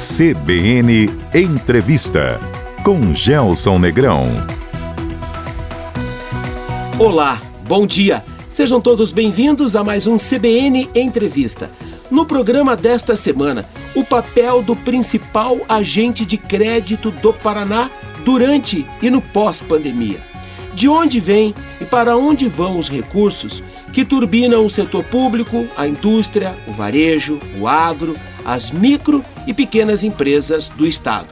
CBN Entrevista com Gelson Negrão. Olá, bom dia. Sejam todos bem-vindos a mais um CBN Entrevista. No programa desta semana, o papel do principal agente de crédito do Paraná durante e no pós-pandemia. De onde vem e para onde vão os recursos que turbinam o setor público, a indústria, o varejo, o agro, as micro e pequenas empresas do Estado.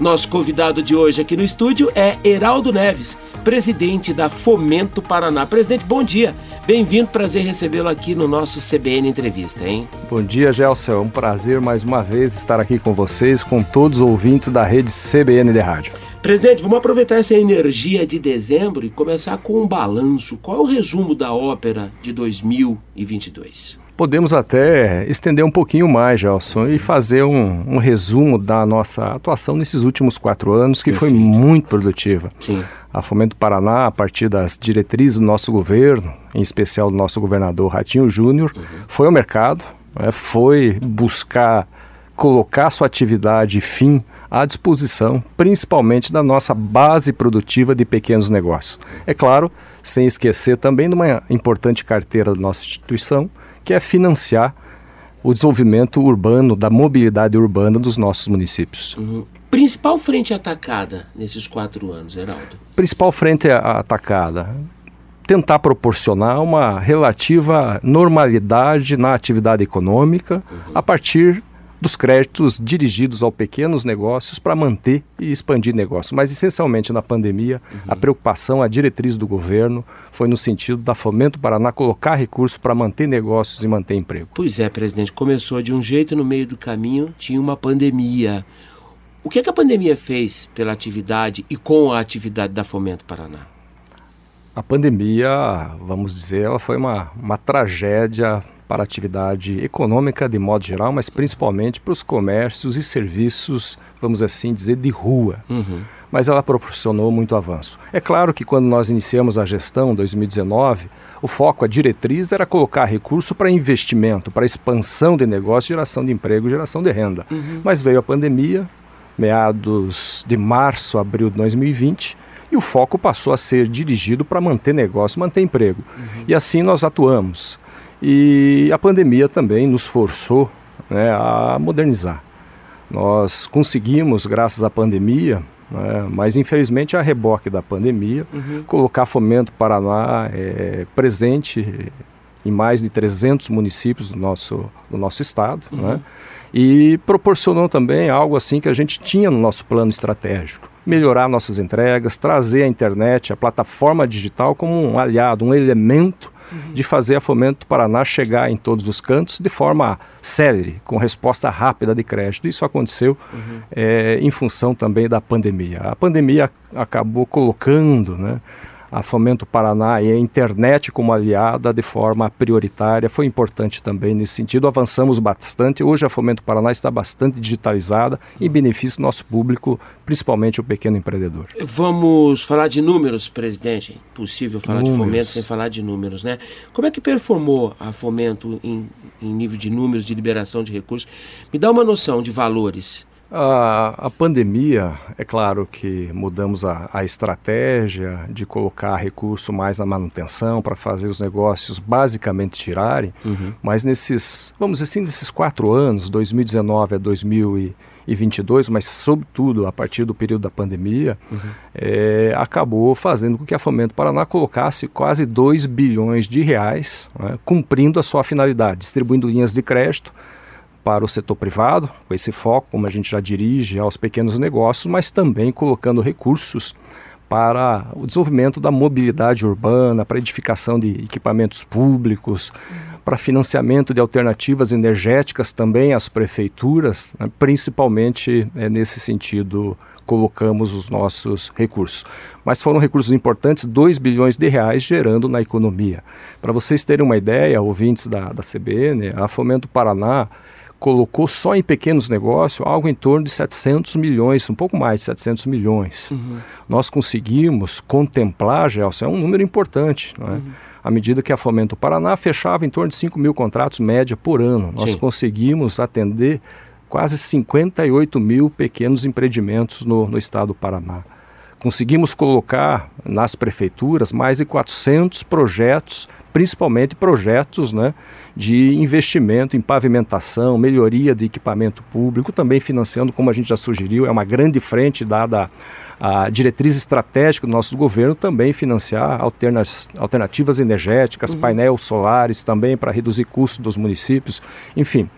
Nosso convidado de hoje aqui no estúdio é Heraldo Neves, presidente da Fomento Paraná. Presidente, bom dia. Bem-vindo, prazer recebê-lo aqui no nosso CBN Entrevista, hein? Bom dia, Gelson. É um prazer mais uma vez estar aqui com vocês, com todos os ouvintes da rede CBN de Rádio. Presidente, vamos aproveitar essa energia de dezembro e começar com um balanço. Qual é o resumo da ópera de 2022? Podemos até estender um pouquinho mais, Gelson, e fazer um, um resumo da nossa atuação nesses últimos quatro anos, que Perfeito. foi muito produtiva. Sim. A Fomento Paraná, a partir das diretrizes do nosso governo, em especial do nosso governador Ratinho Júnior, uhum. foi ao mercado, né, foi buscar colocar sua atividade fim à disposição, principalmente da nossa base produtiva de pequenos negócios. É claro, sem esquecer também de uma importante carteira da nossa instituição, que é financiar o desenvolvimento urbano, da mobilidade urbana dos nossos municípios. Uhum. Principal frente atacada nesses quatro anos, Heraldo? Principal frente atacada. Tentar proporcionar uma relativa normalidade na atividade econômica uhum. a partir dos créditos dirigidos aos pequenos negócios para manter e expandir negócios. Mas, essencialmente, na pandemia, uhum. a preocupação, a diretriz do governo foi no sentido da Fomento Paraná colocar recursos para manter negócios e manter emprego. Pois é, presidente, começou de um jeito no meio do caminho tinha uma pandemia. O que, é que a pandemia fez pela atividade e com a atividade da Fomento Paraná? A pandemia, vamos dizer, ela foi uma, uma tragédia para a atividade econômica de modo geral, mas principalmente para os comércios e serviços, vamos assim dizer, de rua. Uhum. Mas ela proporcionou muito avanço. É claro que quando nós iniciamos a gestão, 2019, o foco, a diretriz era colocar recurso para investimento, para expansão de negócio, geração de emprego, geração de renda. Uhum. Mas veio a pandemia, meados de março, abril de 2020, e o foco passou a ser dirigido para manter negócio, manter emprego. Uhum. E assim nós atuamos. E a pandemia também nos forçou né, a modernizar. Nós conseguimos, graças à pandemia, né, mas infelizmente a reboque da pandemia, uhum. colocar Fomento Paraná é, presente em mais de 300 municípios do nosso, do nosso estado, uhum. né, e proporcionou também algo assim que a gente tinha no nosso plano estratégico. Melhorar nossas entregas, trazer a internet, a plataforma digital como um aliado, um elemento uhum. de fazer a Fomento Paraná chegar em todos os cantos de forma célere, com resposta rápida de crédito. Isso aconteceu uhum. é, em função também da pandemia. A pandemia acabou colocando né, a Fomento Paraná e a internet como aliada de forma prioritária. Foi importante também nesse sentido. Avançamos bastante. Hoje a Fomento Paraná está bastante digitalizada em benefício do nosso público, principalmente o pequeno empreendedor. Vamos falar de números, presidente. Impossível falar números. de Fomento sem falar de números, né? Como é que performou a Fomento em, em nível de números de liberação de recursos? Me dá uma noção de valores. A, a, pandemia, é claro que mudamos a, a, estratégia de colocar recurso mais na manutenção para fazer os negócios basicamente tirarem, uhum. mas nesses, vamos dizer assim, nesses quatro anos, 2019 a 2022, mas sobretudo a partir do período da pandemia, uhum. é, acabou fazendo com que a Fomento Paraná colocasse quase 2 bilhões de reais, né, cumprindo a sua finalidade, distribuindo linhas de crédito, para o setor privado, com esse foco, como a gente já dirige, aos pequenos negócios, mas também colocando recursos para o desenvolvimento da mobilidade urbana, para edificação de equipamentos públicos, para financiamento de alternativas energéticas também às prefeituras, né, principalmente é, nesse sentido colocamos os nossos recursos. Mas foram recursos importantes, 2 bilhões de reais gerando na economia. Para vocês terem uma ideia, ouvintes da, da CBN, a Fomento Paraná colocou só em pequenos negócios algo em torno de 700 milhões, um pouco mais de 700 milhões. Uhum. Nós conseguimos contemplar, Gelson, é um número importante, não é? Uhum. À medida que a Fomento Paraná fechava em torno de 5 mil contratos média por ano, nós Sim. conseguimos atender quase 58 mil pequenos empreendimentos no, no estado do Paraná. Conseguimos colocar nas prefeituras mais de 400 projetos, principalmente projetos né, de investimento em pavimentação, melhoria de equipamento público, também financiando, como a gente já sugeriu, é uma grande frente dada a diretriz estratégica do nosso governo também financiar alternativas energéticas, uhum. painéis solares também para reduzir custos dos municípios, enfim.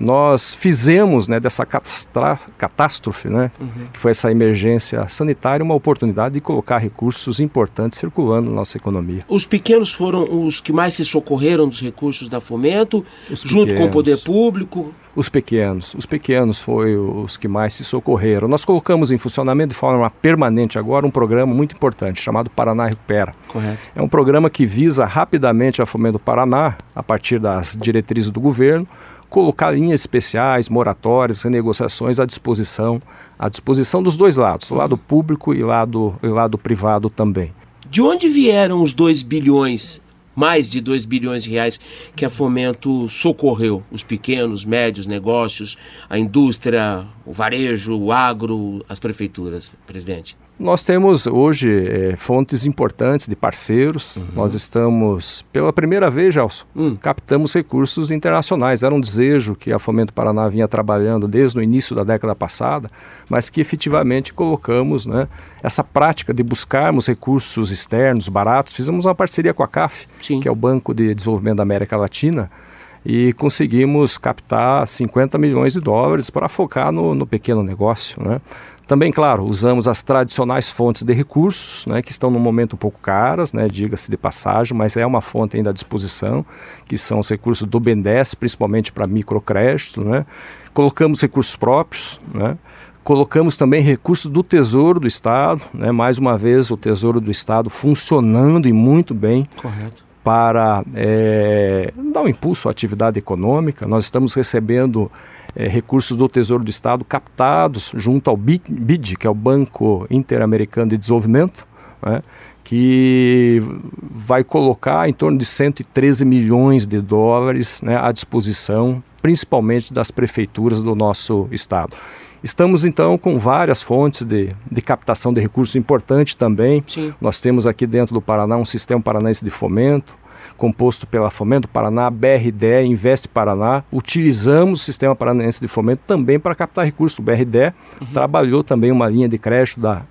Nós fizemos né, dessa catástrofe, né, uhum. que foi essa emergência sanitária, uma oportunidade de colocar recursos importantes circulando na nossa economia. Os pequenos foram os que mais se socorreram dos recursos da Fomento, os junto pequenos. com o poder público? Os pequenos, os pequenos foram os que mais se socorreram. Nós colocamos em funcionamento de forma permanente agora um programa muito importante chamado Paraná Recupera. Correto. É um programa que visa rapidamente a Fomento do Paraná, a partir das diretrizes do governo, colocar linhas especiais, moratórias, renegociações à disposição, à disposição dos dois lados, lado público e lado, e lado privado também. De onde vieram os 2 bilhões mais de 2 bilhões de reais que a Fomento socorreu os pequenos, médios negócios, a indústria, o varejo, o agro, as prefeituras, presidente? Nós temos hoje é, fontes importantes de parceiros. Uhum. Nós estamos, pela primeira vez, Gelson, uhum. captamos recursos internacionais. Era um desejo que a Fomento Paraná vinha trabalhando desde o início da década passada, mas que efetivamente colocamos né, essa prática de buscarmos recursos externos baratos. Fizemos uma parceria com a CAF, Sim. que é o Banco de Desenvolvimento da América Latina, e conseguimos captar 50 milhões de dólares para focar no, no pequeno negócio. Né? Também, claro, usamos as tradicionais fontes de recursos, né, que estão no momento um pouco caras, né, diga-se de passagem, mas é uma fonte ainda à disposição, que são os recursos do BNDES, principalmente para microcrédito. Né. Colocamos recursos próprios, né, colocamos também recursos do Tesouro do Estado, né, mais uma vez o Tesouro do Estado funcionando e muito bem. Correto para é, dar um impulso à atividade econômica. Nós estamos recebendo é, recursos do Tesouro do Estado captados junto ao BID, que é o Banco Interamericano de Desenvolvimento, né, que vai colocar em torno de 113 milhões de dólares né, à disposição, principalmente das prefeituras do nosso estado. Estamos então com várias fontes de, de captação de recursos importante também. Sim. Nós temos aqui dentro do Paraná um sistema paranaense de fomento, composto pela Fomento Paraná, BRDE, Investe Paraná. Utilizamos o Sistema Paranaense de Fomento também para captar recursos. O BRDE uhum. trabalhou também uma linha de crédito da,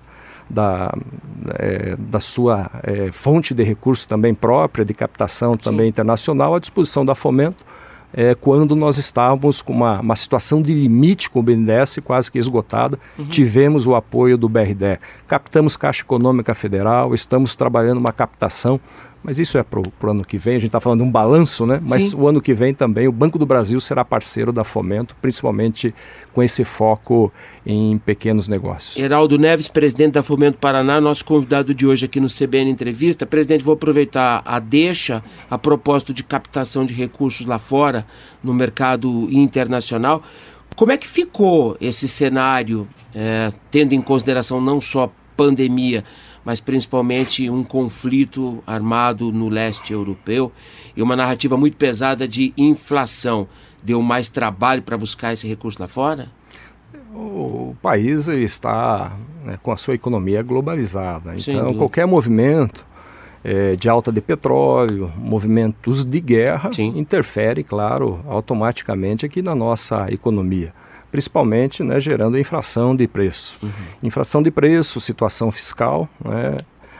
da, é, da sua é, fonte de recursos também própria, de captação Sim. também internacional, à disposição da Fomento. É, quando nós estávamos com uma, uma situação de limite com o BNDES quase que esgotada, uhum. tivemos o apoio do BRDE. Captamos Caixa Econômica Federal, estamos trabalhando uma captação mas isso é para o ano que vem, a gente está falando de um balanço, né? Mas Sim. o ano que vem também o Banco do Brasil será parceiro da Fomento, principalmente com esse foco em pequenos negócios. Heraldo Neves, presidente da Fomento Paraná, nosso convidado de hoje aqui no CBN Entrevista. Presidente, vou aproveitar a deixa a propósito de captação de recursos lá fora, no mercado internacional. Como é que ficou esse cenário, é, tendo em consideração não só pandemia, mas principalmente um conflito armado no leste europeu e uma narrativa muito pesada de inflação. Deu mais trabalho para buscar esse recurso lá fora? O país está né, com a sua economia globalizada. Então, qualquer movimento é, de alta de petróleo, movimentos de guerra, Sim. interfere, claro, automaticamente aqui na nossa economia principalmente né, gerando infração de preço. Uhum. Infração de preço, situação fiscal, né,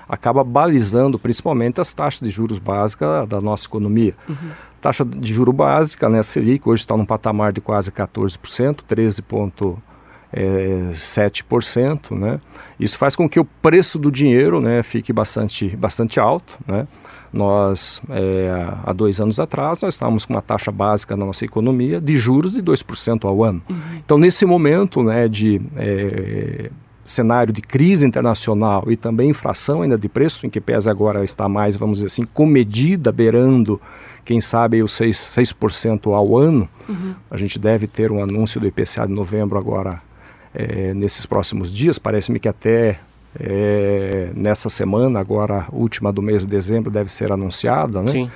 acaba balizando principalmente as taxas de juros básicas da nossa economia. Uhum. Taxa de juro básica, né, a Selic, hoje está num patamar de quase 14%, 13,7%. Né? Isso faz com que o preço do dinheiro né, fique bastante, bastante alto. Né? Nós, é, há dois anos atrás, nós estávamos com uma taxa básica na nossa economia de juros de 2% ao ano. Uhum. Então, nesse momento né, de é, cenário de crise internacional e também inflação ainda de preço, em que pesa agora está mais, vamos dizer assim, comedida, beirando, quem sabe, os 6%, 6 ao ano, uhum. a gente deve ter um anúncio do IPCA de novembro agora, é, nesses próximos dias, parece-me que até é, nessa semana, agora última do mês de dezembro, deve ser anunciada, né? Sim.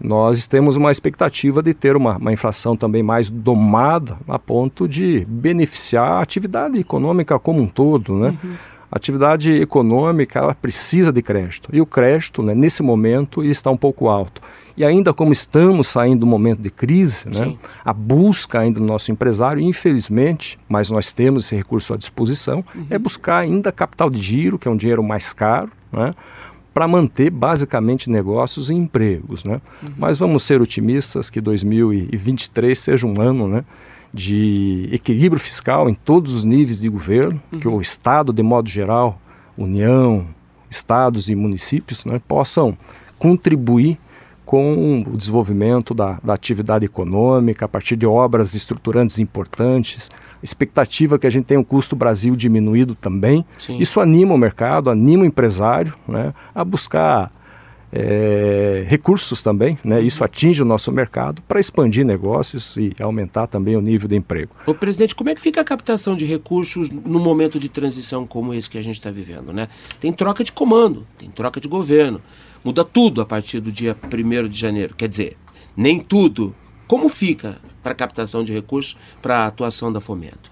nós temos uma expectativa de ter uma, uma inflação também mais domada a ponto de beneficiar a atividade econômica como um todo, né? Uhum. A atividade econômica ela precisa de crédito e o crédito, né, nesse momento, está um pouco alto. E ainda como estamos saindo do momento de crise, né, a busca ainda do nosso empresário, infelizmente, mas nós temos esse recurso à disposição, uhum. é buscar ainda capital de giro, que é um dinheiro mais caro, né, para manter basicamente negócios e empregos. Né? Uhum. Mas vamos ser otimistas que 2023 seja um ano né, de equilíbrio fiscal em todos os níveis de governo, uhum. que o Estado, de modo geral, União, estados e municípios né, possam contribuir com o desenvolvimento da, da, atividade econômica, a partir de obras estruturantes importantes, expectativa que a gente tenha um custo Brasil diminuído também. Sim. Isso anima o mercado, anima o empresário né, a buscar é, recursos também, né? Isso atinge o nosso mercado para expandir negócios e aumentar também o nível de emprego. O presidente, como é que fica a captação de recursos no momento de transição como esse que a gente está vivendo, né? Tem troca de comando, tem troca de governo, muda tudo a partir do dia 1 de janeiro. Quer dizer, nem tudo. Como fica para a captação de recursos para a atuação da Fomento?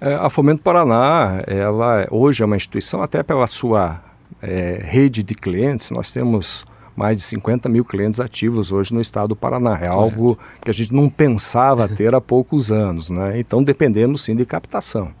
É, a Fomento Paraná, ela hoje é uma instituição até pela sua é, rede de clientes, nós temos mais de 50 mil clientes ativos hoje no estado do Paraná. É algo que a gente não pensava ter há poucos anos. Né? Então dependemos sim de captação.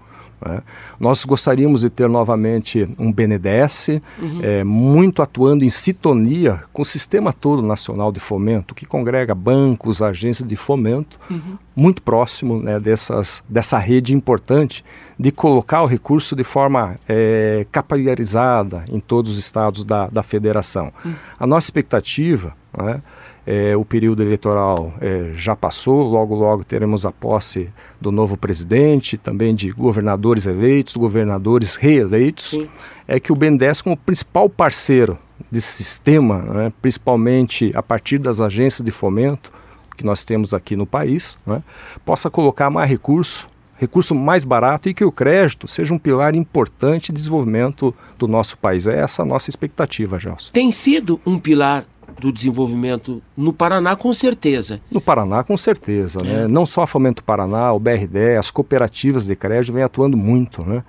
Né? Nós gostaríamos de ter novamente um BNDES, uhum. é, muito atuando em sintonia com o sistema todo nacional de fomento, que congrega bancos, agências de fomento, uhum. muito próximo né, dessas, dessa rede importante de colocar o recurso de forma é, capilarizada em todos os estados da, da federação. Uhum. A nossa expectativa né, é, o período eleitoral é, já passou, logo, logo teremos a posse do novo presidente, também de governadores eleitos, governadores reeleitos. Sim. É que o BNDES, como principal parceiro desse sistema, né, principalmente a partir das agências de fomento que nós temos aqui no país, né, possa colocar mais recurso recurso mais barato e que o crédito seja um pilar importante de desenvolvimento do nosso país. É essa a nossa expectativa, Gelson. Tem sido um pilar do desenvolvimento no Paraná, com certeza. No Paraná, com certeza. Né? É. Né? Não só a Fomento Paraná, o BRD, as cooperativas de crédito vêm atuando muito né?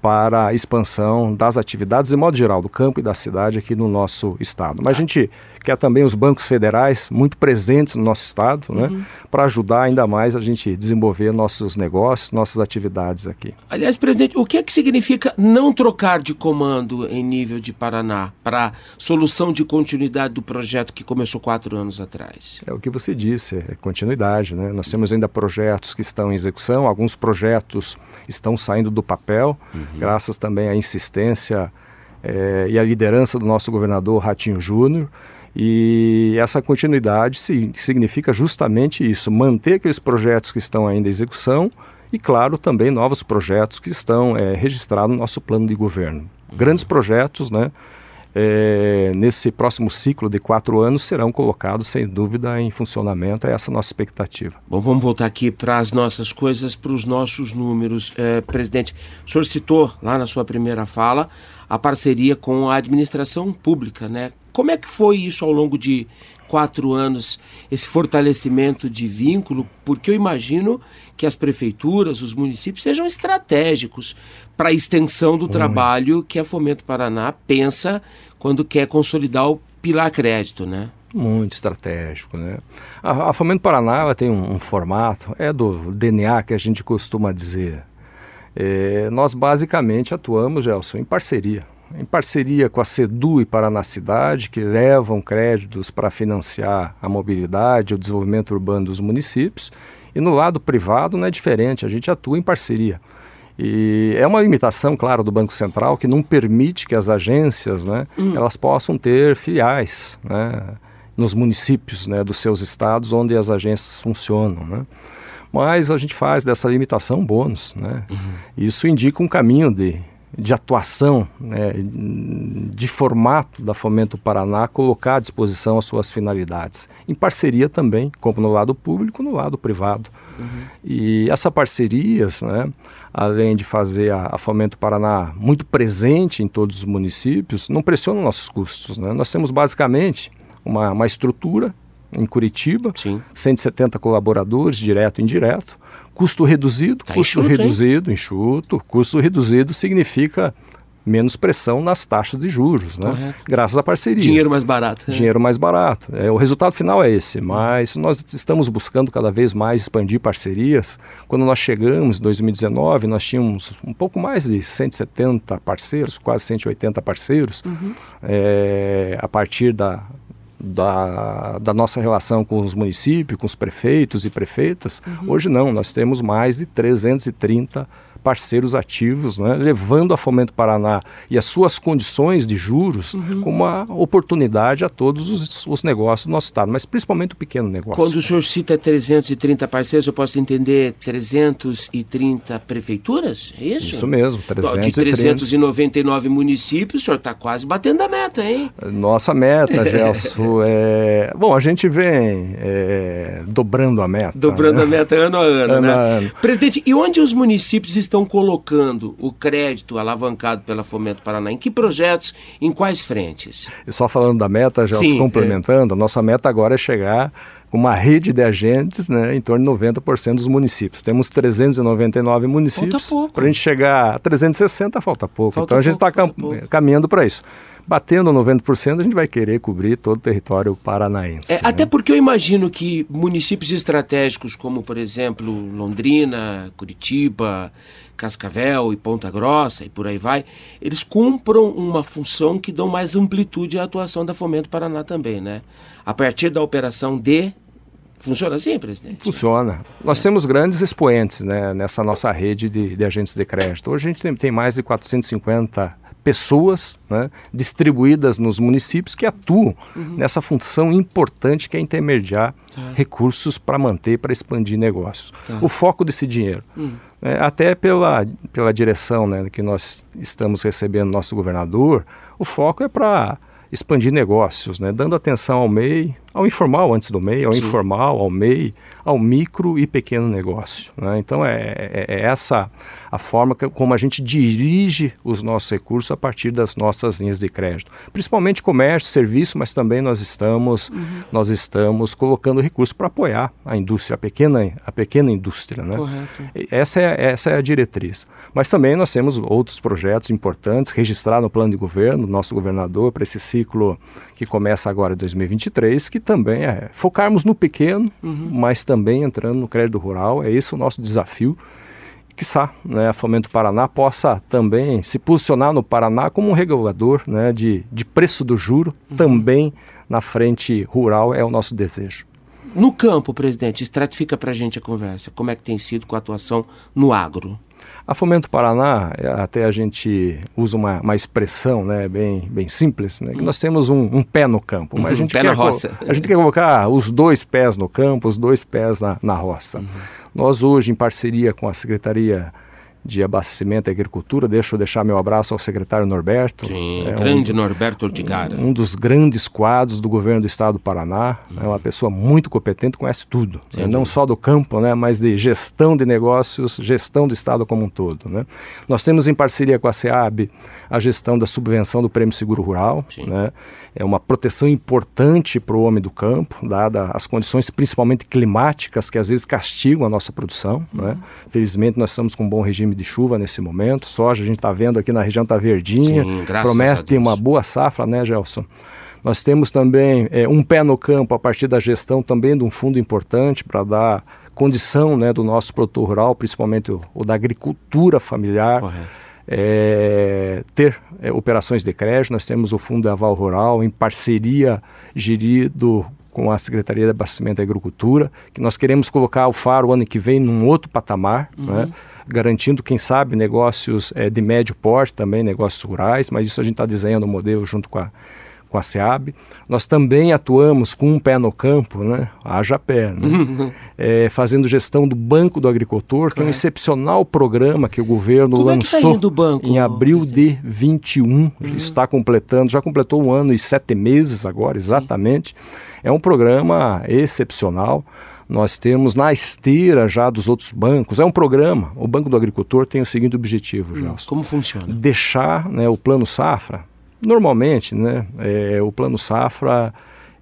para a expansão das atividades, de modo geral, do campo e da cidade aqui no nosso estado. Mas a gente quer também os bancos federais muito presentes no nosso estado, né, uhum. para ajudar ainda mais a gente desenvolver nossos negócios, nossas atividades aqui. Aliás, presidente, o que é que significa não trocar de comando em nível de Paraná para solução de continuidade do projeto que começou quatro anos atrás? É o que você disse, é continuidade, né? Nós temos ainda projetos que estão em execução, alguns projetos estão saindo do papel, uhum. graças também à insistência é, e à liderança do nosso governador Ratinho Júnior. E essa continuidade significa justamente isso: manter aqueles projetos que estão ainda em execução e, claro, também novos projetos que estão é, registrados no nosso plano de governo. Grandes projetos, né? É, nesse próximo ciclo de quatro anos serão colocados, sem dúvida, em funcionamento. É essa a nossa expectativa. Bom, vamos voltar aqui para as nossas coisas, para os nossos números. É, presidente, o senhor citou lá na sua primeira fala a parceria com a administração pública, né? Como é que foi isso ao longo de quatro anos, esse fortalecimento de vínculo? Porque eu imagino que as prefeituras, os municípios sejam estratégicos para a extensão do trabalho que a Fomento Paraná pensa quando quer consolidar o Pilar Crédito, né? Muito estratégico, né? A, a Fomento Paraná ela tem um, um, formato, é do DNA que a gente costuma dizer. É, nós basicamente atuamos, Gelson, em parceria em parceria com a SEDU e Paraná Cidade, que levam créditos para financiar a mobilidade, o desenvolvimento urbano dos municípios. E no lado privado não é diferente, a gente atua em parceria. E é uma limitação, claro, do Banco Central que não permite que as agências, né, hum. elas possam ter filiais, né, nos municípios, né, dos seus estados onde as agências funcionam, né. Mas a gente faz dessa limitação bônus, né. Uhum. Isso indica um caminho de de atuação, né, de formato da Fomento Paraná, colocar à disposição as suas finalidades, em parceria também, como no lado público, no lado privado. Uhum. E essas parcerias, né, além de fazer a, a, Fomento Paraná muito presente em todos os municípios, não pressionam nossos custos. Né? Nós temos basicamente uma, uma estrutura em Curitiba, Sim. 170 colaboradores, direto e indireto. Custo reduzido, Tá custo enxuto, hein? reduzido, enxuto. Custo reduzido significa menos pressão nas taxas de juros, né? Correto. Graças à parceria. Dinheiro mais barato. né? Dinheiro mais barato. É, o resultado final é esse, mas nós estamos buscando cada vez mais expandir parcerias. Quando nós chegamos em 2019, nós tínhamos um pouco mais de 170 parceiros, quase 180 parceiros, é, a partir da, da, da nossa relação com os municípios, com os prefeitos e prefeitas. Hoje não, nós temos mais de 330 parceiros ativos, né, levando a Fomento Paraná e as suas condições de juros como uma oportunidade a todos os, os negócios do nosso estado, mas principalmente o pequeno negócio. Quando o senhor cita 330 parceiros, eu posso entender 330 prefeituras? É isso? Isso mesmo, De 330. 399 municípios, o senhor está quase batendo a meta, hein? Nossa meta, Gelson, é... Bom, a gente vem é, dobrando a meta. Dobrando né? a meta ano a ano, Ano né? a ano. Presidente, e onde os municípios estão colocando o crédito alavancado pela Fomento Paraná? Em que projetos, em quais frentes? E só falando da meta, já Sim, é. complementando, a nossa meta agora é chegar com uma rede de agentes né, em torno de 90% dos municípios. Temos 399 municípios. Para a gente chegar a 360, falta pouco. Falta então a gente está pouco. caminhando para isso. Batendo 90%, a gente vai querer cobrir todo o território paranaense. É, né? Até porque eu imagino que municípios estratégicos como, por exemplo, Londrina, Curitiba, Cascavel e Ponta Grossa e por aí vai, eles cumpram uma função que dão mais amplitude à atuação da Fomento Paraná também, né? A partir da operação D, funciona assim, presidente? Funciona. Nós temos grandes expoentes né, nessa nossa rede de, de agentes de crédito. Hoje a gente tem, tem mais de 450 pessoas né, distribuídas nos municípios que atuam nessa função importante que é intermediar Tá. recursos para manter, para expandir negócios. Tá. O foco desse dinheiro. Né, até pela, pela direção né, que nós estamos recebendo nosso governador, o foco é para expandir negócios, né, dando atenção ao MEI, ao informal antes do MEI, ao Sim. informal, ao MEI, ao micro e pequeno negócio. né. Então é, é- é essa a forma que, como a gente dirige os nossos recursos a partir das nossas linhas de crédito, principalmente comércio, serviço, mas também nós estamos nós estamos colocando recursos para apoiar a indústria, a pequena a pequena indústria, né? Correto. Essa é, essa é a diretriz. Mas também nós temos outros projetos importantes registrados no plano de governo, nosso governador, para esse ciclo que começa agora em 2023, que também é focarmos no pequeno, mas também entrando no crédito rural. É esse o nosso desafio. Quiçá né, a Fomento Paraná possa também se posicionar no Paraná como um regulador né, de, de preço do juro, também na frente rural, é o nosso desejo. No campo, presidente, estratifica para a gente a conversa. Como é que tem sido com a atuação no agro? A Fomento Paraná, é, até a gente usa uma, uma expressão né, bem, bem simples, né, que nós temos um, um pé no campo, mas a Uhum, gente, pé quer na roça. a gente quer colocar os dois pés no campo, os dois pés na, na roça. Uhum. Nós hoje, em parceria com a Secretaria de Abastecimento e Agricultura, deixo eu deixar meu abraço ao secretário Norberto. Sim, é um- grande Norberto Ortigara. um dos grandes quadros do governo do estado do Paraná. É uma pessoa muito competente, conhece tudo. Né? Não só do campo, né? mas de gestão de negócios, gestão do estado como um todo. Né? Nós temos em parceria com a SEAB a gestão da subvenção do Prêmio Seguro Rural. Sim. Né? É uma proteção importante para o homem do campo, dada as condições principalmente climáticas que às vezes castigam a nossa produção. Né? Felizmente nós estamos com um bom regime de chuva nesse momento. Soja a gente está vendo aqui na região está verdinha. Sim, Promete ter uma boa safra, né, Gelson? Nós temos também é, um pé no campo a partir da gestão também de um fundo importante para dar condição né, do nosso produtor rural, principalmente o, o da agricultura familiar, é, ter é, operações de crédito. Nós temos o Fundo de Aval Rural em parceria gerido com a Secretaria de Abastecimento e Agricultura, que nós queremos colocar o Faro ano que vem num outro patamar, né, garantindo, quem sabe, negócios eh, de médio porte também, negócios rurais, mas isso a gente está desenhando o modelo junto com a, com a SEAB. Nós também atuamos com um pé no campo, né, haja pé, né, eh, fazendo gestão do Banco do Agricultor, que é um excepcional programa que o governo Como é tá lançou indo o banco, em abril de 21, está completando, já completou um ano e sete meses agora, exatamente. É um programa excepcional. Nós temos na esteira já dos outros bancos. É um programa. O Banco do Agricultor tem o seguinte objetivo, Gelson Como funciona? deixar né, o plano safra. Normalmente, né, é, o plano safra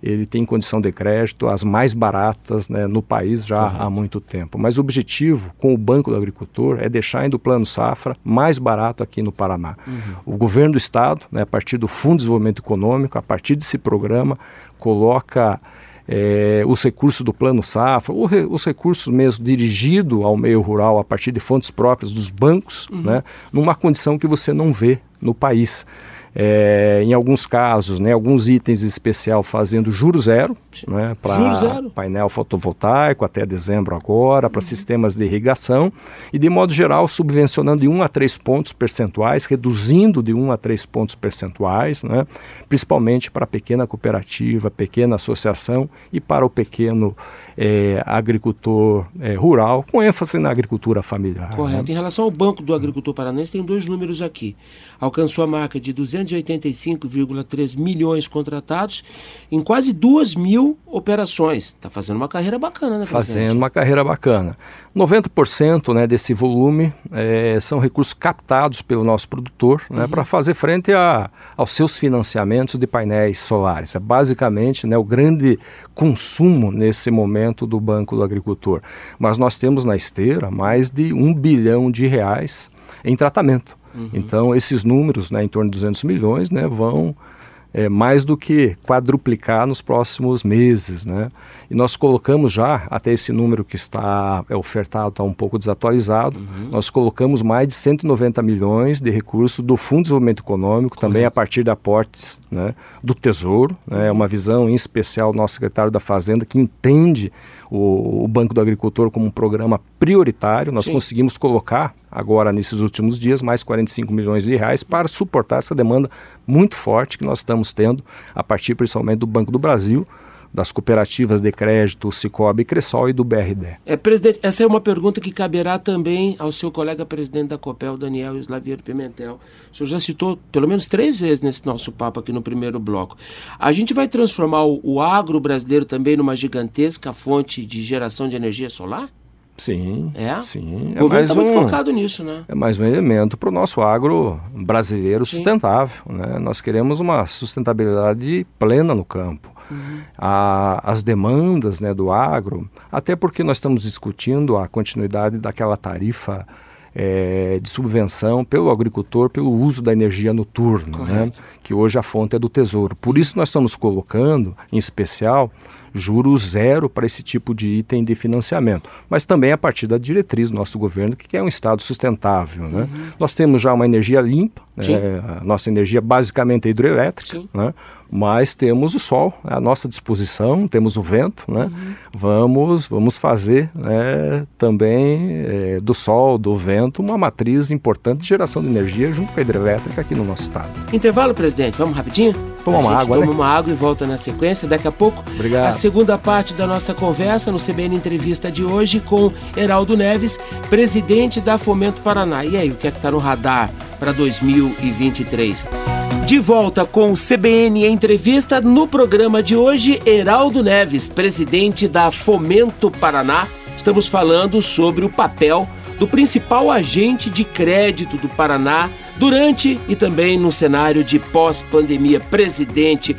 ele tem condição de crédito as mais baratas né, no país já uhum. há muito tempo. Mas o objetivo com o Banco do Agricultor é deixar ainda o Plano Safra mais barato aqui no Paraná. Uhum. O governo do Estado, né, a partir do Fundo de Desenvolvimento Econômico, a partir desse programa, coloca é, os recursos do Plano Safra, os recursos mesmo dirigidos ao meio rural a partir de fontes próprias dos bancos, uhum. né, numa condição que você não vê no país é, em alguns casos, né, alguns itens especial fazendo juro zero, né, para painel fotovoltaico até dezembro agora, para uhum. sistemas de irrigação, e de modo geral subvencionando de 1 a 3 pontos percentuais, reduzindo de 1 a 3 pontos percentuais, né, principalmente para pequena cooperativa, pequena associação e para o pequeno é, agricultor é, rural, com ênfase na agricultura familiar. Né. Correto. Né? Em relação ao Banco do Agricultor Paranense, tem dois números aqui. Alcançou a marca de 285,3 milhões contratados em quase 2 mil operações. Está fazendo uma carreira bacana, né, presidente? Fazendo uma carreira bacana. 90% né, desse volume é, são recursos captados pelo nosso produtor né, uhum. para fazer frente a, aos seus financiamentos de painéis solares. É basicamente né, o grande consumo nesse momento do Banco do Agricultor. Mas nós temos na esteira mais de um bilhão de reais em tratamento. Uhum. Então, esses números, né, em torno de 200 milhões, né, vão é, mais do que quadruplicar nos próximos meses. Né? E nós colocamos já, até esse número que está é, ofertado está um pouco desatualizado, uhum. nós colocamos mais de 190 milhões de recursos do Fundo de Desenvolvimento Econômico, Correto. também a partir de aportes né, do Tesouro. Né? É uma visão em especial do nosso secretário da Fazenda, que entende o, o Banco do Agricultor como um programa prioritário. Nós Sim. conseguimos colocar agora nesses últimos dias mais 45 milhões de reais para suportar essa demanda muito forte que nós estamos tendo a partir principalmente do Banco do Brasil, das cooperativas de crédito Cicobi, Cressol e do BRD. É, presidente, essa é uma pergunta que caberá também ao seu colega presidente da Copel, Daniel Slaviero Pimentel. O senhor já citou pelo menos três vezes nesse nosso papo aqui no primeiro bloco. A gente vai transformar o, o agro brasileiro também numa gigantesca fonte de geração de energia solar? Sim, é? sim. É o governo está muito um, focado nisso, né? É mais um elemento para o nosso agro brasileiro sim. sustentável. Né? Nós queremos uma sustentabilidade plena no campo. Uhum. A, as demandas né, do agro, até porque nós estamos discutindo a continuidade daquela tarifa é, de subvenção pelo agricultor pelo uso da energia noturna, né, que hoje a fonte é do Tesouro. Por isso nós estamos colocando, em especial, juros zero para esse tipo de item de financiamento, mas também a partir da diretriz do nosso governo, que é um Estado sustentável. Né? Uhum. Nós temos já uma energia limpa, né? a nossa energia basicamente é hidrelétrica, né? Mas temos o sol à nossa disposição, temos o vento, né? Uhum. Vamos, vamos fazer né, também é, do sol, do vento, uma matriz importante de geração de energia junto com a hidrelétrica aqui no nosso estado. Intervalo, presidente, vamos rapidinho? Toma uma água, toma né? uma água e volta na sequência. Daqui a pouco, Obrigado. a segunda parte da nossa conversa no CBN Entrevista de hoje com Heraldo Neves, presidente da Fomento Paraná. E aí, o que é que está no radar para 2023? De volta com o CBN Entrevista no programa de hoje, Heraldo Neves, presidente da Fomento Paraná. Estamos falando sobre o papel do principal agente de crédito do Paraná durante e também no cenário de pós-pandemia. Presidente,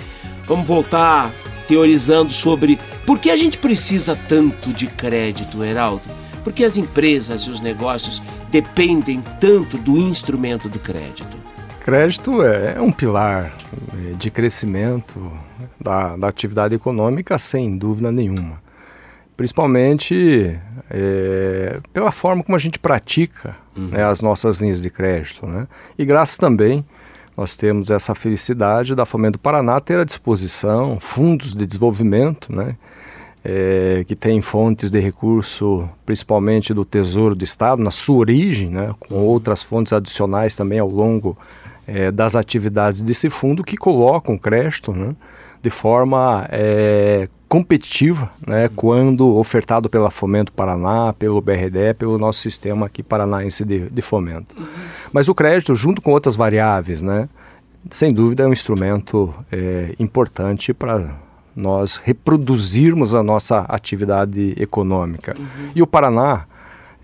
vamos voltar teorizando sobre por que a gente precisa tanto de crédito, Heraldo? Por que as empresas e os negócios dependem tanto do instrumento do crédito? Crédito é, é um pilar é, de crescimento da, da atividade econômica, sem dúvida nenhuma. Principalmente é, pela forma como a gente pratica uhum. né, as nossas linhas de crédito. Né? E graças também nós temos essa felicidade da Fomento Paraná ter à disposição fundos de desenvolvimento, né, é, que tem fontes de recurso, principalmente do Tesouro do Estado, na sua origem, né, com uhum. outras fontes adicionais também ao longo é, das atividades desse fundo que colocam crédito né, de forma é, competitiva né, uhum. quando ofertado pela Fomento Paraná, pelo BRD, pelo nosso sistema aqui paranaense de, de fomento. Uhum. Mas o crédito, junto com outras variáveis, né, sem dúvida é um instrumento é, importante para nós reproduzirmos a nossa atividade econômica. Uhum. E o Paraná,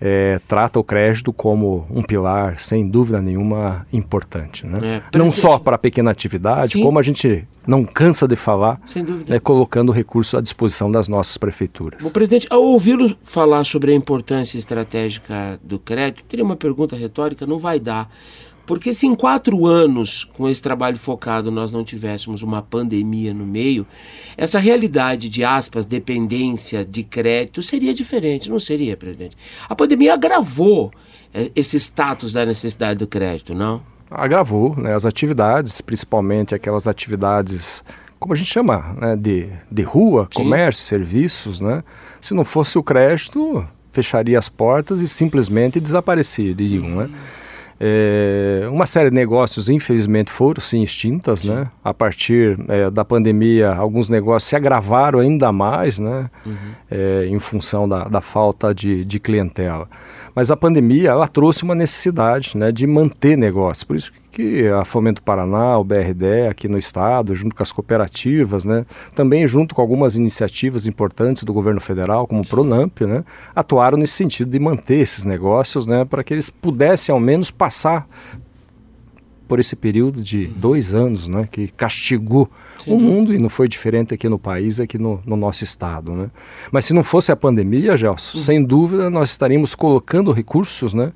é, trata o crédito como um pilar, sem dúvida nenhuma, importante. Né? É, não só para a pequena atividade, Sim. como a gente não cansa de falar, né, colocando recursos à disposição das nossas prefeituras. O presidente, ao ouvi-lo falar sobre a importância estratégica do crédito, teria uma pergunta retórica, não vai dar. Porque se em quatro anos, com esse trabalho focado, nós não tivéssemos uma pandemia no meio, essa realidade de aspas, dependência de crédito seria diferente, não seria, presidente? A pandemia agravou eh, esse status da necessidade do crédito, não? Agravou, né? As atividades, principalmente aquelas atividades, como a gente chama, né? de, de rua, Sim. comércio, serviços, né? Se não fosse o crédito, fecharia as portas e simplesmente desapareceria, né? É, uma série de negócios, infelizmente, foram sim extintas, sim. né? A partir é, da pandemia, alguns negócios se agravaram ainda mais, né? Uhum. É, em função da, da falta de, de clientela. Mas a pandemia ela trouxe uma necessidade né, de manter negócio. Por isso que a Fomento Paraná, o BRD aqui no estado, junto com as cooperativas, né, também junto com algumas iniciativas importantes do governo federal, como o Pronamp, né, atuaram nesse sentido de manter esses negócios né, para que eles pudessem ao menos passar por esse período de dois anos, né, que castigou Sim. o mundo e não foi diferente aqui no país, aqui no, no nosso estado, né. Mas se não fosse a pandemia, Gelson, uhum. sem dúvida nós estaríamos colocando recursos, né,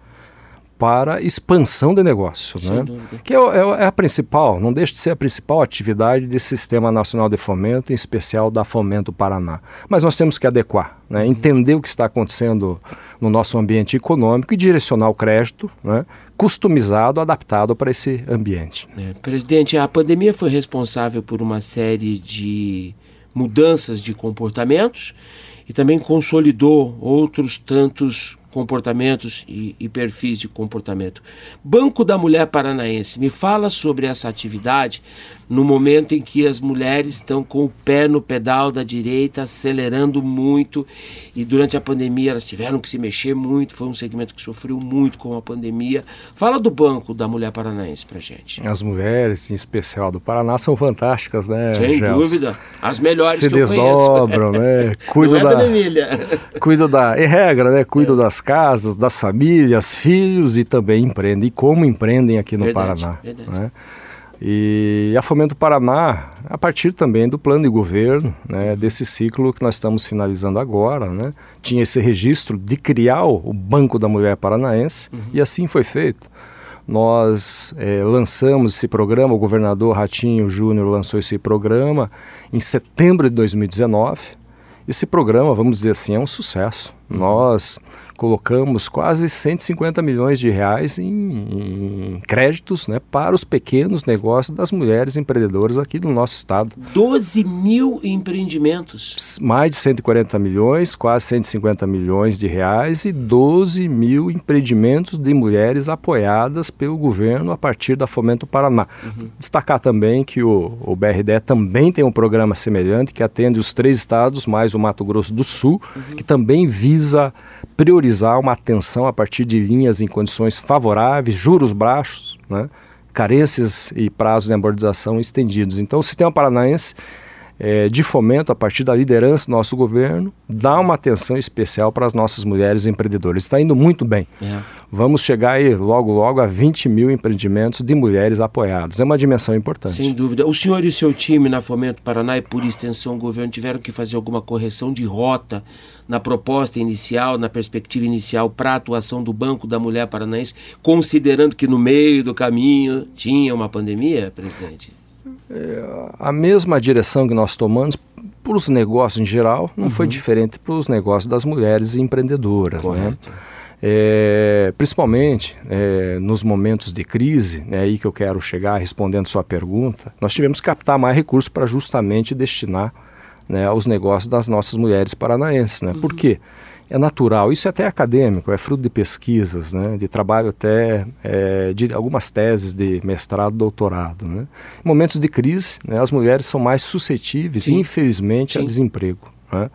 para expansão de negócios, né? que é, é, é, a principal, não deixa de ser a principal atividade desse Sistema Nacional de Fomento, em especial da Fomento Paraná. Mas nós temos que adequar, né? uhum. entender o que está acontecendo no nosso ambiente econômico e direcionar o crédito né? customizado, adaptado para esse ambiente. É, presidente, a pandemia foi responsável por uma série de mudanças de comportamentos e também consolidou outros tantos comportamentos e, e, perfis de comportamento. Banco da Mulher Paranaense, me fala sobre essa atividade no momento em que as mulheres estão com o pé no pedal da direita, acelerando muito, e durante a pandemia elas tiveram que se mexer muito, foi um segmento que sofreu muito com a pandemia. Fala do Banco da Mulher Paranaense pra gente. As mulheres, em especial do Paraná, são fantásticas, né? Sem Gelson? dúvida. As melhores se que desdobram, né? Cuido Não é, da, cuido da, em regra, né? Cuido é. das casas, das famílias, filhos e também empreendem. E como empreendem aqui no verdade, Paraná. Verdade. Né? E a Fomento Paraná, a partir também do plano de governo, né, desse ciclo que nós estamos finalizando agora, né, tinha esse registro de criar o Banco da Mulher Paranaense, uhum. e assim foi feito. Nós é, lançamos esse programa, o governador Ratinho Júnior lançou esse programa em setembro de 2019. Esse programa, vamos dizer assim, é um sucesso. Nós colocamos quase 150 milhões de reais em, em, créditos né, para os pequenos negócios das mulheres empreendedoras aqui do nosso estado. 12 mil empreendimentos. Mais de 140 milhões, quase 150 milhões de reais e 12 mil empreendimentos de mulheres apoiadas pelo governo a partir da Fomento Paraná. Uhum. Destacar também que o, o BRD também tem um programa semelhante que atende os três estados, mais o Mato Grosso do Sul, uhum. que também visa priorizar uma atenção a partir de linhas em condições favoráveis, juros baixos, né, carências e prazos de amortização estendidos. Então, o sistema paranaense é, de fomento, a partir da liderança do nosso governo, dá uma atenção especial para as nossas mulheres empreendedoras. Está indo muito bem. É. Vamos chegar aí logo, logo a 20 mil empreendimentos de mulheres apoiadas. É uma dimensão importante. Sem dúvida. O senhor e o seu time na Fomento Paraná e por extensão o governo tiveram que fazer alguma correção de rota na proposta inicial, na perspectiva inicial para a atuação do Banco da Mulher Paranaense, considerando que no meio do caminho tinha uma pandemia, presidente? É, a mesma direção que nós tomamos para os negócios em geral não uhum. foi diferente para os negócios das mulheres empreendedoras, né? Correto. né? É, principalmente é, nos momentos de crise, é aí que eu quero chegar respondendo sua pergunta, nós tivemos que captar mais recursos para justamente destinar né, aos negócios das nossas mulheres paranaenses. Né? Uhum. Por quê? É natural, isso é até acadêmico, é fruto de pesquisas, né, de trabalho até é, de algumas teses de mestrado, doutorado. Né. Em momentos de crise, né, as mulheres são mais suscetíveis, Sim. infelizmente, Sim. a desemprego. Né.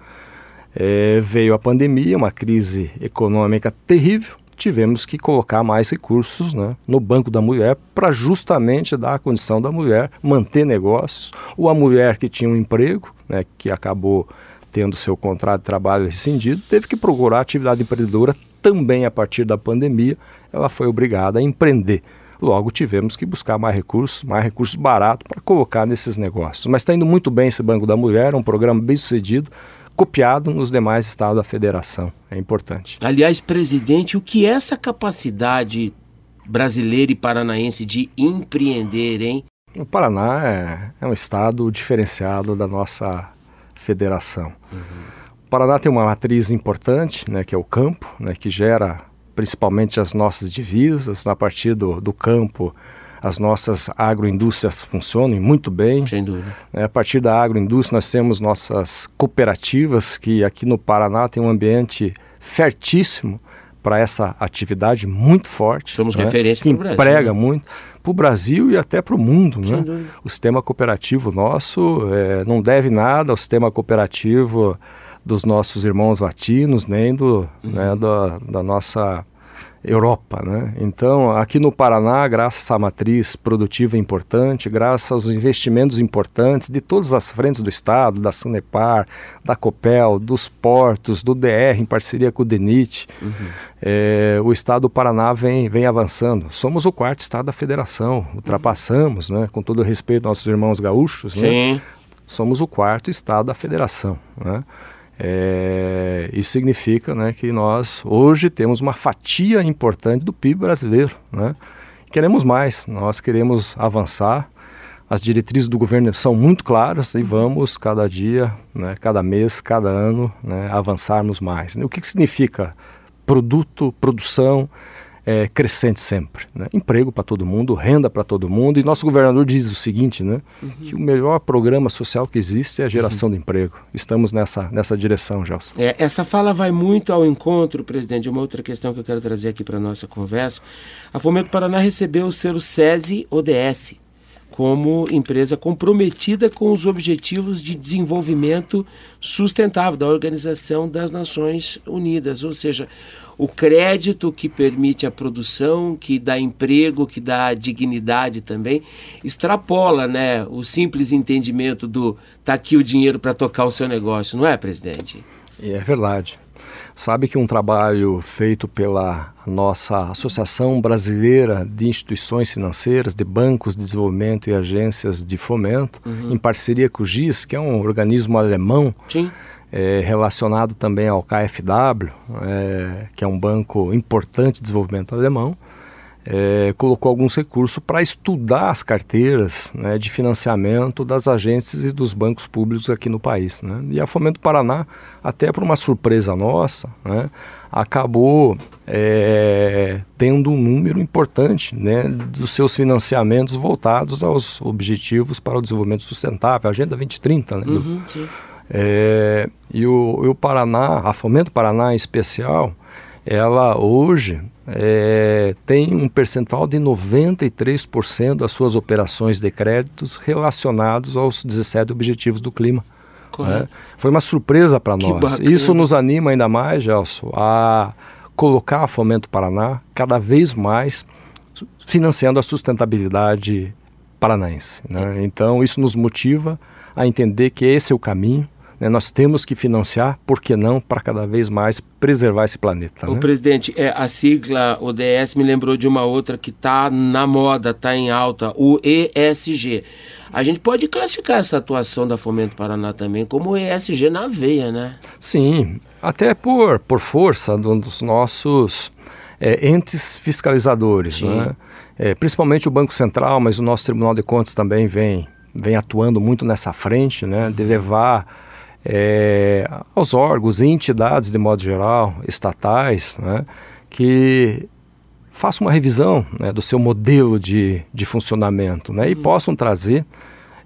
É, veio a pandemia, uma crise econômica terrível, tivemos que colocar mais recursos né, no Banco da Mulher para justamente dar a condição da mulher manter negócios, ou a mulher que tinha um emprego, né, que acabou tendo seu contrato de trabalho rescindido, teve que procurar atividade empreendedora também a partir da pandemia, ela foi obrigada a empreender. Logo, tivemos que buscar mais recursos, mais recursos baratos para colocar nesses negócios. Mas está indo muito bem esse Banco da Mulher, é um programa bem sucedido, copiado nos demais estados da federação. É importante. Aliás, presidente, o que é essa capacidade brasileira e paranaense de empreender, hein? O Paraná é, é um estado diferenciado da nossa federação. Uhum. O Paraná tem uma matriz importante, né, que é o campo, né, que gera principalmente as nossas divisas. A partir do, do campo, as nossas agroindústrias funcionam muito bem. Sem dúvida. É, a partir da agroindústria, nós temos nossas cooperativas, que aqui no Paraná tem um ambiente fertíssimo para essa atividade muito forte. Somos né? referência que emprega né? muito para o Brasil e até para o mundo. Né? O sistema cooperativo nosso é, não deve nada ao sistema cooperativo dos nossos irmãos latinos, nem do, uhum. né, da, da nossa Europa. Né? Então, aqui no Paraná, graças à matriz produtiva importante, graças aos investimentos importantes de todas as frentes do Estado, da Sanepar, da Copel, dos portos, do DR, em parceria com o DENIT, uhum. é, o Estado do Paraná vem, vem avançando. Somos o quarto Estado da Federação, ultrapassamos, né, com todo respeito aos nossos irmãos gaúchos, né, somos o quarto Estado da Federação. Né? É, isso significa né, que nós hoje temos uma fatia importante do PIB brasileiro. Né? Queremos mais, nós queremos avançar. As diretrizes do governo são muito claras e vamos cada dia, né, cada mês, cada ano né, avançarmos mais. O que, que significa produto, produção, é, crescente sempre. Né? Emprego para todo mundo, renda para todo mundo. E nosso governador diz o seguinte, né? Uhum. que o melhor programa social que existe é a geração uhum. de emprego. Estamos nessa, nessa direção, Gelson. É, essa fala vai muito ao encontro, presidente, de uma outra questão que eu quero trazer aqui para a nossa conversa. A Fomento Paraná recebeu o selo SESI ODS, como empresa comprometida com os objetivos de desenvolvimento sustentável da Organização das Nações Unidas, ou seja, o crédito que permite a produção, que dá emprego, que dá dignidade também, extrapola né, o simples entendimento do tá aqui o dinheiro para tocar o seu negócio, não é, presidente? É verdade. Sabe que um trabalho feito pela nossa Associação Brasileira de Instituições Financeiras, de Bancos de Desenvolvimento e Agências de Fomento, uhum. em parceria com o GIS, que é um organismo alemão, Sim é, relacionado também ao KfW, é, que é um banco importante de desenvolvimento alemão, é, colocou alguns recursos para estudar as carteiras né, de financiamento das agências e dos bancos públicos aqui no país. Né? E a Fomento Paraná, até por uma surpresa nossa, né, acabou é, tendo um número importante né, dos seus financiamentos voltados aos objetivos para o desenvolvimento sustentável, Agenda 2030. Né, uhum, é, e, o, e o Paraná, a Fomento Paraná em especial, ela hoje é, tem um percentual de 93% das suas operações de créditos relacionados aos 17 Objetivos do Clima. Né? Foi uma surpresa para nós. Bacana. Isso nos anima ainda mais, Gelson, a colocar a Fomento Paraná cada vez mais financiando a sustentabilidade paranaense. Né? Então, isso nos motiva a entender que esse é o caminho né, nós temos que financiar, por que não, para cada vez mais preservar esse planeta. O né? presidente, é, a sigla ODS me lembrou de uma outra que está na moda, está em alta, o ESG. A gente pode classificar essa atuação da Fomento Paraná também como ESG na veia, né? Sim, até por, por força dos nossos é, entes fiscalizadores, né? É, principalmente o Banco Central, mas o nosso Tribunal de Contas também vem, vem atuando muito nessa frente, né? De levar é, aos órgãos e entidades, de modo geral, estatais, né, que façam uma revisão né, do seu modelo de, de funcionamento né, e uhum. possam trazer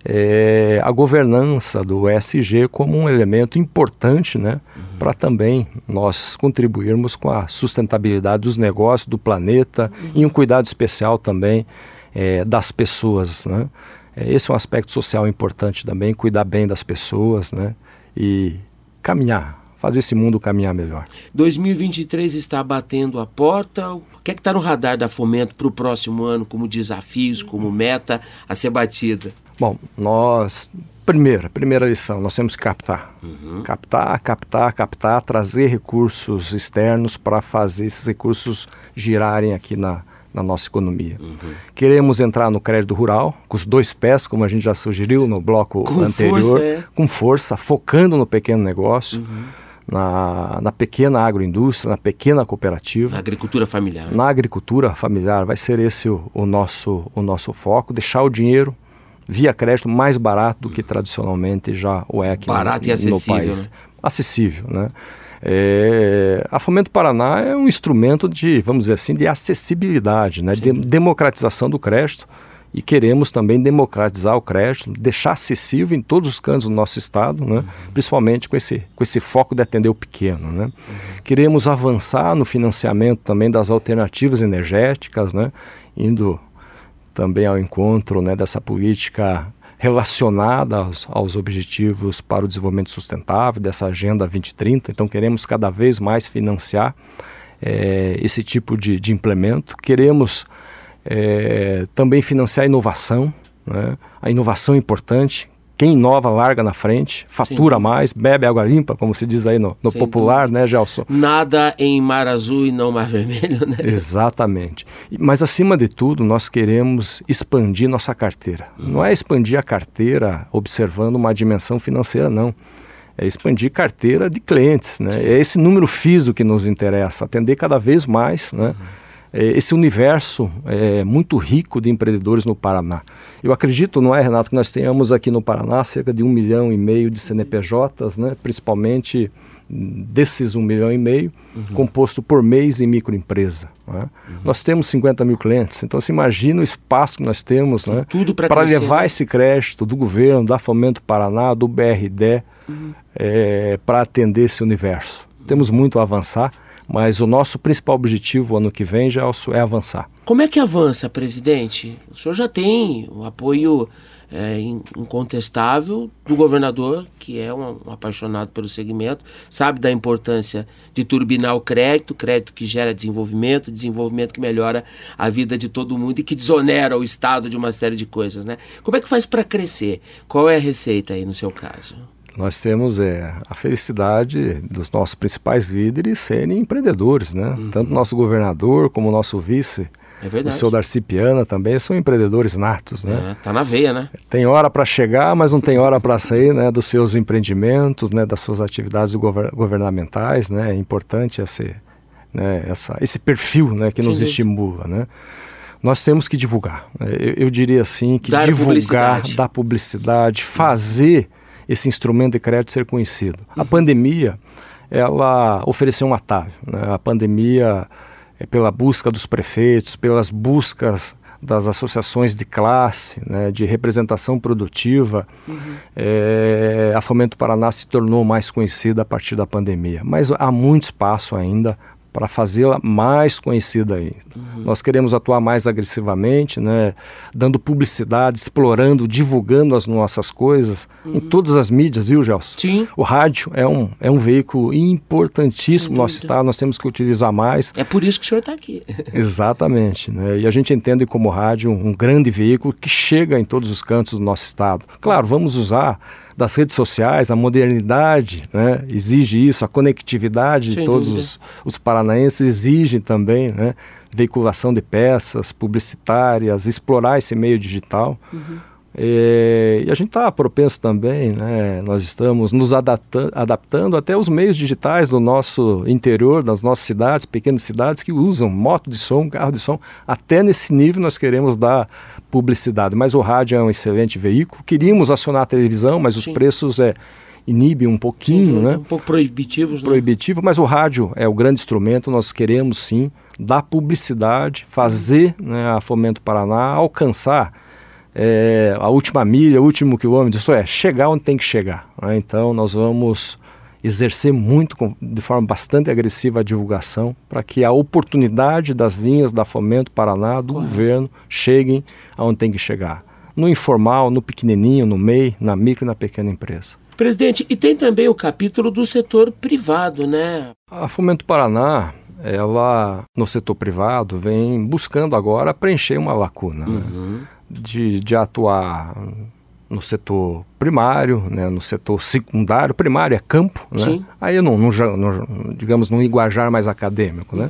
é, a governança do ESG como um elemento importante né, uhum. para também nós contribuirmos com a sustentabilidade dos negócios, do planeta uhum. e um cuidado especial também é, das pessoas. Né. É, esse é um aspecto social importante também, cuidar bem das pessoas, né? E caminhar, fazer esse mundo caminhar melhor. 2023 está batendo a porta. O que é que está no radar da Fomento para o próximo ano, como desafios, como meta a ser batida? Bom, nós Primeira, primeira lição, nós temos que captar. Uhum. Captar, captar, captar, trazer recursos externos para fazer esses recursos girarem aqui na, na nossa economia. Uhum. Queremos entrar no crédito rural, com os dois pés, como a gente já sugeriu no bloco com anterior, força, é. com força, focando no pequeno negócio. Uhum na, na pequena agroindústria, na pequena cooperativa. Na agricultura familiar. Na agricultura familiar, vai ser esse o, o, nosso, o nosso foco, deixar o dinheiro via crédito mais barato do que tradicionalmente já o é aqui barato no, e acessível, no país. Né? Acessível, né? É, a Fomento Paraná é um instrumento de, vamos dizer assim, de acessibilidade, né? de democratização do crédito e queremos também democratizar o crédito, deixar acessível em todos os cantos do nosso estado, né? Uhum. principalmente com esse, com esse foco de atender o pequeno. Né? Uhum. Queremos avançar no financiamento também das alternativas energéticas, né? indo também ao encontro né, dessa política relacionada aos, aos, objetivos para o desenvolvimento sustentável, dessa Agenda 2030. Então, queremos cada vez mais financiar é, esse tipo de, de implemento. Queremos é, também financiar a inovação. Né? A inovação é importante. Quem inova larga na frente, fatura Sim. mais, bebe água limpa, como se diz aí no, no popular, dúvida. né, Gelson? Nada em mar azul e não mar vermelho, né? Exatamente. Mas acima de tudo, nós queremos expandir nossa carteira. Hum. Não é expandir a carteira observando uma dimensão financeira, não é expandir carteira de clientes. Né? É esse número físico que nos interessa, atender cada vez mais né? Uhum esse universo é muito rico de empreendedores no Paraná. Eu acredito, não é, Renato, que nós tenhamos aqui no Paraná cerca de um milhão e meio de CNPJs, né, principalmente desses um milhão e meio, uhum. composto por mês e microempresa. Né? Uhum. Nós temos 50 mil clientes, então se imagina o espaço que nós temos né, para levar né? esse crédito do governo, da Fomento Paraná, do BRD, uhum. é, para atender esse universo. Temos muito a avançar mas o nosso principal objetivo ano que vem já é avançar. Como é que avança, presidente? O senhor já tem o apoio é, incontestável do governador, que é um, um, apaixonado pelo segmento, sabe da importância de turbinar o crédito, crédito que gera desenvolvimento, desenvolvimento que melhora a vida de todo mundo e que desonera o Estado de uma série de coisas. Né? Como é que faz para crescer? Qual é a receita aí no seu caso? Nós temos é, a felicidade dos nossos principais líderes serem empreendedores, né? Uhum. Tanto nosso governador como o nosso vice, é o seu Darcy Piana também são empreendedores natos, né? É, tá na veia, né? Tem hora para chegar, mas não tem hora para sair, né? Dos seus empreendimentos, né? Das suas atividades governamentais, né? É importante esse, né? Essa, esse perfil, né? Que Sim, nos estimula, né? Nós temos que divulgar. Eu, eu diria assim que dar divulgar, publicidade. dar publicidade, fazer esse instrumento de crédito ser conhecido. Uhum. A pandemia, ela ofereceu um atalho. Né? A pandemia, é pela busca dos prefeitos, pelas buscas das associações de classe, né, de representação produtiva, uhum. é, a Fomento Paraná se tornou mais conhecida a partir da pandemia. Mas há muito espaço ainda para fazê-la mais conhecida aí. Uhum. Nós queremos atuar mais agressivamente, né, dando publicidade, explorando, divulgando as nossas coisas uhum. em todas as mídias, viu, Gelson? Sim. O rádio é um, é um veículo importantíssimo no nosso estado, nós temos que utilizar mais. É por isso que o senhor está aqui. Exatamente. Né, e a gente entende como rádio um grande veículo que chega em todos os cantos do nosso estado. Claro, vamos usar das redes sociais, a modernidade né, exige isso, a conectividade Sem de todos os, os, paranaenses exige também né, veiculação de peças publicitárias, explorar esse meio digital. Uhum. E a gente está propenso também, né? nós estamos nos adapta adaptando até os meios digitais do nosso interior, das nossas cidades, pequenas cidades que usam moto de som, carro de som. Até nesse nível nós queremos dar publicidade. Mas o rádio é um excelente veículo. Queríamos acionar a televisão, mas os Sim. preços é, inibem um pouquinho, sim, né? Um pouco proibitivos, né? Proibitivo, mas o rádio é o grande instrumento. Nós queremos sim dar publicidade, fazer né, a Fomento Paraná alcançar é, a última milha, o último quilômetro, isso é, chegar onde tem que chegar. Né? Então nós vamos exercer muito, de forma bastante agressiva, a divulgação para que a oportunidade das linhas da Fomento Paraná, do Correto. governo, cheguem aonde tem que chegar. No informal, no pequenininho, no MEI, na micro e na pequena empresa. Presidente, e tem também o capítulo do setor privado, né? A Fomento Paraná, ela no setor privado vem buscando agora preencher uma lacuna. Né? Uhum. Né? De, de atuar no setor primário, né, no setor secundário, primário é campo, né? aí não, não, não, digamos, num linguajar mais acadêmico, né?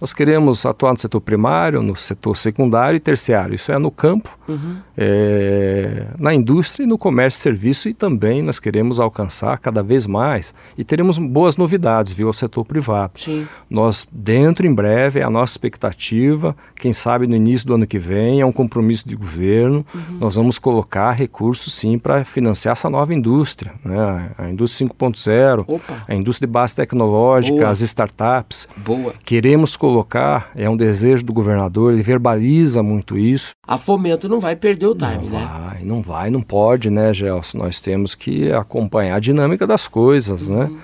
Nós queremos atuar no setor primário, no setor secundário e terciário. Isso é no campo, uhum. é, na indústria e no comércio e serviço. E também nós queremos alcançar cada vez mais. E teremos boas novidades, viu, ao setor privado. Sim. Nós, dentro, em breve, é a nossa expectativa, quem sabe no início do ano que vem, é um compromisso de governo. Uhum. Nós vamos colocar recursos, sim, para financiar essa nova indústria. Né? A indústria 5.0, a indústria de base tecnológica, Boa. as startups. Boa. Queremos colocar, é um desejo do governador, ele verbaliza muito isso. A Fomento não vai perder o time, não né? Vai, não vai, não pode, né, Gelson? Nós temos que acompanhar a dinâmica das coisas, né? uhum. né?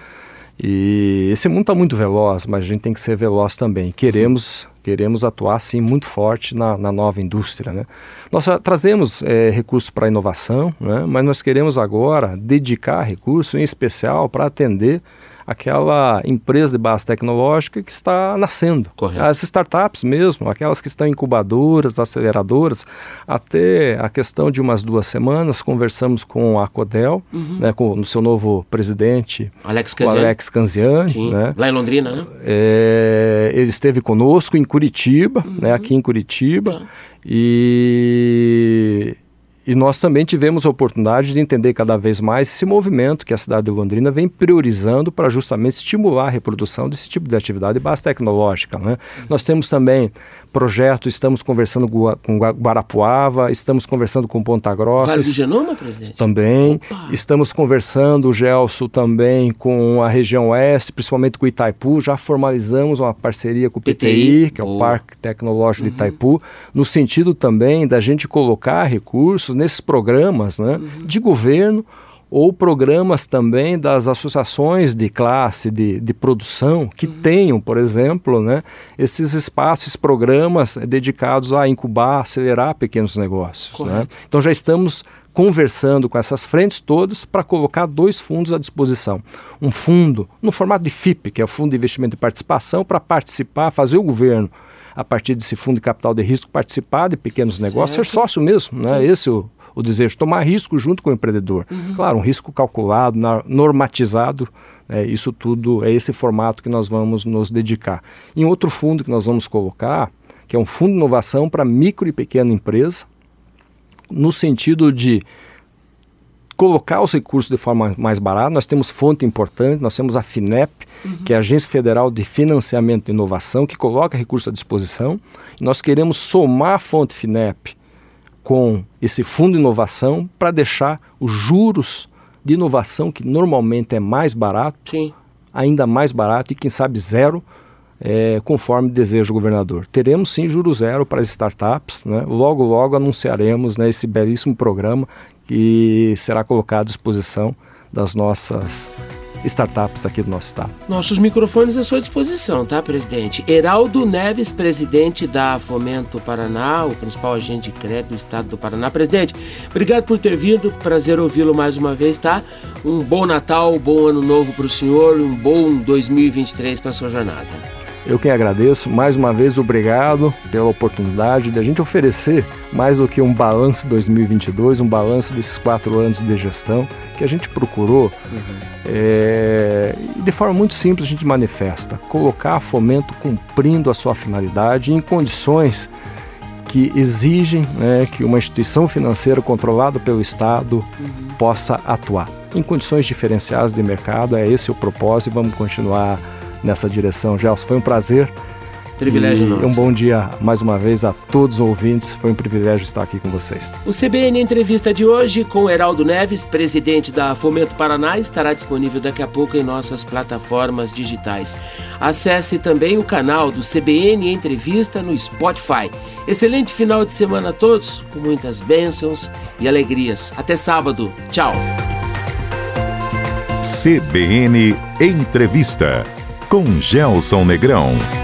E esse mundo está muito veloz, mas a gente tem que ser veloz também. Queremos queremos atuar sim muito forte na, na nova indústria. Né? Nós trazemos é, recursos para inovação, né? mas nós queremos agora dedicar recursos em especial para atender aquela empresa de base tecnológica que está nascendo. Correto. As startups mesmo, aquelas que estão incubadoras, aceleradoras. Até a questão de umas duas semanas, conversamos com a Codel, uhum. né, com o seu novo presidente, Alex Canziani. Alex Canziani. Né? Lá em Londrina, né? É, ele esteve conosco em Curitiba, uhum. né, aqui em Curitiba. Tá. E e nós também tivemos a oportunidade de entender cada vez mais esse movimento que a cidade de Londrina vem priorizando para justamente estimular a reprodução desse tipo de atividade de base tecnológica. Né? Nós temos também projeto, estamos conversando com Guarapuava, estamos conversando com Ponta Grossa. Vale do Genoma, presidente? Também. Opa. Estamos conversando, Gelson, também com a região oeste, principalmente com Itaipu. Já formalizamos uma parceria com o PTI, PTI que é o Parque Tecnológico uhum. de Itaipu, no sentido também da gente colocar recursos nesses programas né, uhum. de governo ou programas também das associações de classe, de, de produção, que uhum. tenham, por exemplo, né, esses espaços, programas dedicados a incubar, acelerar pequenos negócios. Né? Então já estamos conversando com essas frentes todas para colocar dois fundos à disposição. Um fundo no formato de FIP, que é o Fundo de Investimento e Participação, para participar, fazer o governo a partir desse fundo de capital de risco participar de pequenos negócios, certo. ser sócio mesmo, né? Esse é o o desejo, tomar risco junto com o empreendedor. Uhum. Claro, um risco calculado, normatizado, é, isso tudo é esse formato que nós vamos nos dedicar. Em outro fundo que nós vamos colocar, que é um fundo de inovação para micro e pequena empresa, no sentido de colocar os recursos de forma mais barata. Nós temos fonte importante, nós temos a FINEP, uhum. que é a Agência Federal de Financiamento de Inovação, que coloca recursos à disposição. Nós queremos somar a fonte FINEP com esse fundo de inovação para deixar os juros de inovação, que normalmente é mais barato, Sim. ainda mais barato e quem sabe zero, é, conforme deseja o governador. Teremos sim juros zero para as startups, né? logo logo anunciaremos né, esse belíssimo programa que será colocado à disposição das nossas startups aqui do nosso estado. Nossos microfones à sua disposição, tá, presidente? Heraldo Neves, presidente da Fomento Paraná, o principal agente de crédito do estado do Paraná. Presidente, obrigado por ter vindo, prazer ouvi-lo mais uma vez, tá? Um bom Natal, um bom ano novo para o senhor, um bom 2023 para sua jornada. Eu quem agradeço, mais uma vez obrigado pela oportunidade de a gente oferecer mais do que um balanço 2022, um balanço desses quatro anos de gestão que a gente procurou uhum. É, de forma muito simples a gente manifesta, colocar fomento cumprindo a sua finalidade em condições que exigem né, que uma instituição financeira controlada pelo Estado uhum. possa atuar. Em condições diferenciadas de mercado, é esse o propósito e vamos continuar nessa direção. Gelson, foi um prazer. Privilégio e nosso. Um bom dia mais uma vez a todos os ouvintes. Foi um privilégio estar aqui com vocês. O CBN Entrevista de hoje com Heraldo Neves, presidente da Fomento Paraná, estará disponível daqui a pouco em nossas plataformas digitais. Acesse também o canal do CBN Entrevista no Spotify. Excelente final de semana a todos, com muitas bênçãos e alegrias. Até sábado. Tchau. CBN Entrevista com Gelson Negrão.